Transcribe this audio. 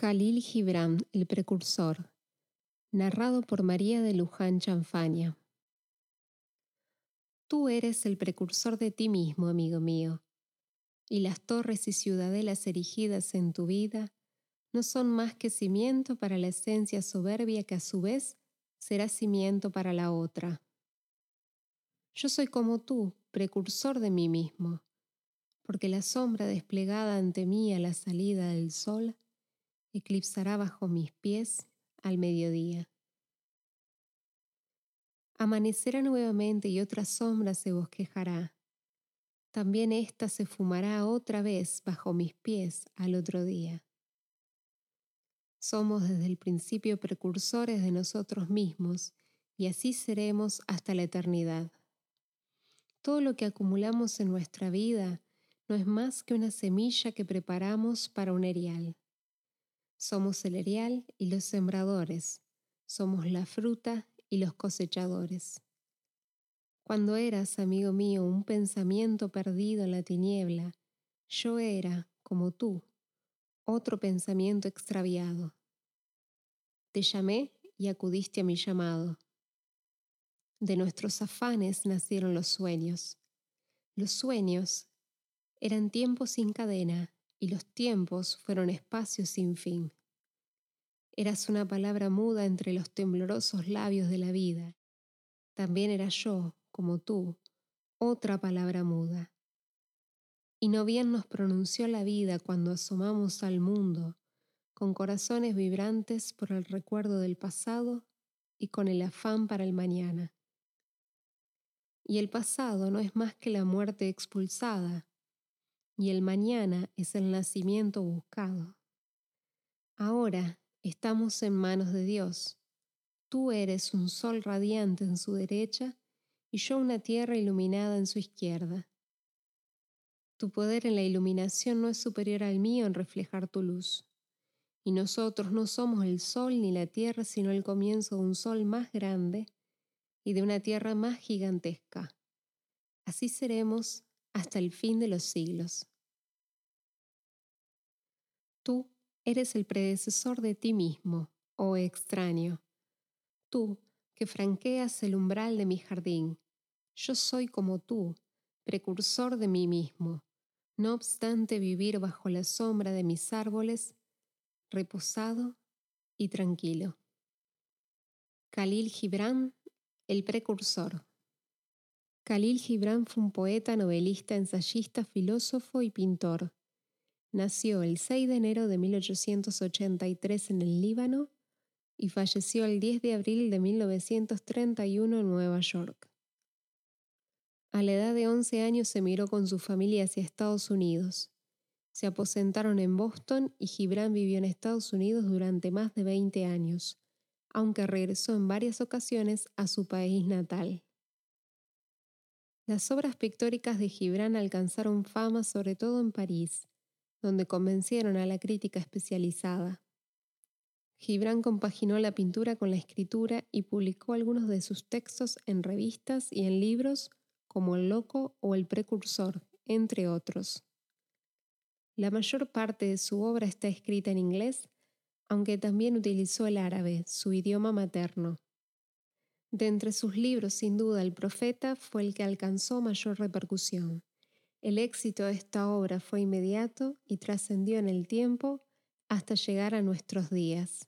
Khalil Gibran, el precursor. Narrado por María de Luján Chanfaña. Tú eres el precursor de ti mismo, amigo mío, y las torres y ciudadelas erigidas en tu vida no son más que cimiento para la esencia soberbia que a su vez será cimiento para la otra. Yo soy como tú, precursor de mí mismo, porque la sombra desplegada ante mí a la salida del sol eclipsará bajo mis pies al mediodía. Amanecerá nuevamente y otra sombra se bosquejará. También ésta se fumará otra vez bajo mis pies al otro día. Somos desde el principio precursores de nosotros mismos y así seremos hasta la eternidad. Todo lo que acumulamos en nuestra vida no es más que una semilla que preparamos para un erial. Somos el erial y los sembradores, somos la fruta y los cosechadores. Cuando eras, amigo mío, un pensamiento perdido en la tiniebla, yo era, como tú, otro pensamiento extraviado. Te llamé y acudiste a mi llamado. De nuestros afanes nacieron los sueños. Los sueños eran tiempos sin cadena y los tiempos fueron espacios sin fin. Eras una palabra muda entre los temblorosos labios de la vida. También era yo, como tú, otra palabra muda. Y no bien nos pronunció la vida cuando asomamos al mundo, con corazones vibrantes por el recuerdo del pasado y con el afán para el mañana. Y el pasado no es más que la muerte expulsada, y el mañana es el nacimiento buscado. Ahora estamos en manos de Dios. Tú eres un sol radiante en su derecha y yo una tierra iluminada en su izquierda. Tu poder en la iluminación no es superior al mío en reflejar tu luz. Y nosotros no somos el sol ni la tierra, sino el comienzo de un sol más grande y de una tierra más gigantesca. Así seremos hasta el fin de los siglos. Tú eres el predecesor de ti mismo, oh extraño. Tú, que franqueas el umbral de mi jardín. Yo soy como tú, precursor de mí mismo. No obstante vivir bajo la sombra de mis árboles, reposado y tranquilo. Khalil Gibran, el precursor. Khalil Gibran fue un poeta, novelista, ensayista, filósofo y pintor. Nació el 6 de enero de 1883 en el Líbano y falleció el 10 de abril de 1931 en Nueva York. A la edad de 11 años se miró con su familia hacia Estados Unidos. Se aposentaron en Boston y Gibran vivió en Estados Unidos durante más de 20 años, aunque regresó en varias ocasiones a su país natal. Las obras pictóricas de Gibran alcanzaron fama sobre todo en París, donde convencieron a la crítica especializada. Gibran compaginó la pintura con la escritura y publicó algunos de sus textos en revistas y en libros como El Loco o El Precursor, entre otros. La mayor parte de su obra está escrita en inglés, aunque también utilizó el árabe, su idioma materno. De entre sus libros, sin duda, El Profeta fue el que alcanzó mayor repercusión. El éxito de esta obra fue inmediato y trascendió en el tiempo hasta llegar a nuestros días.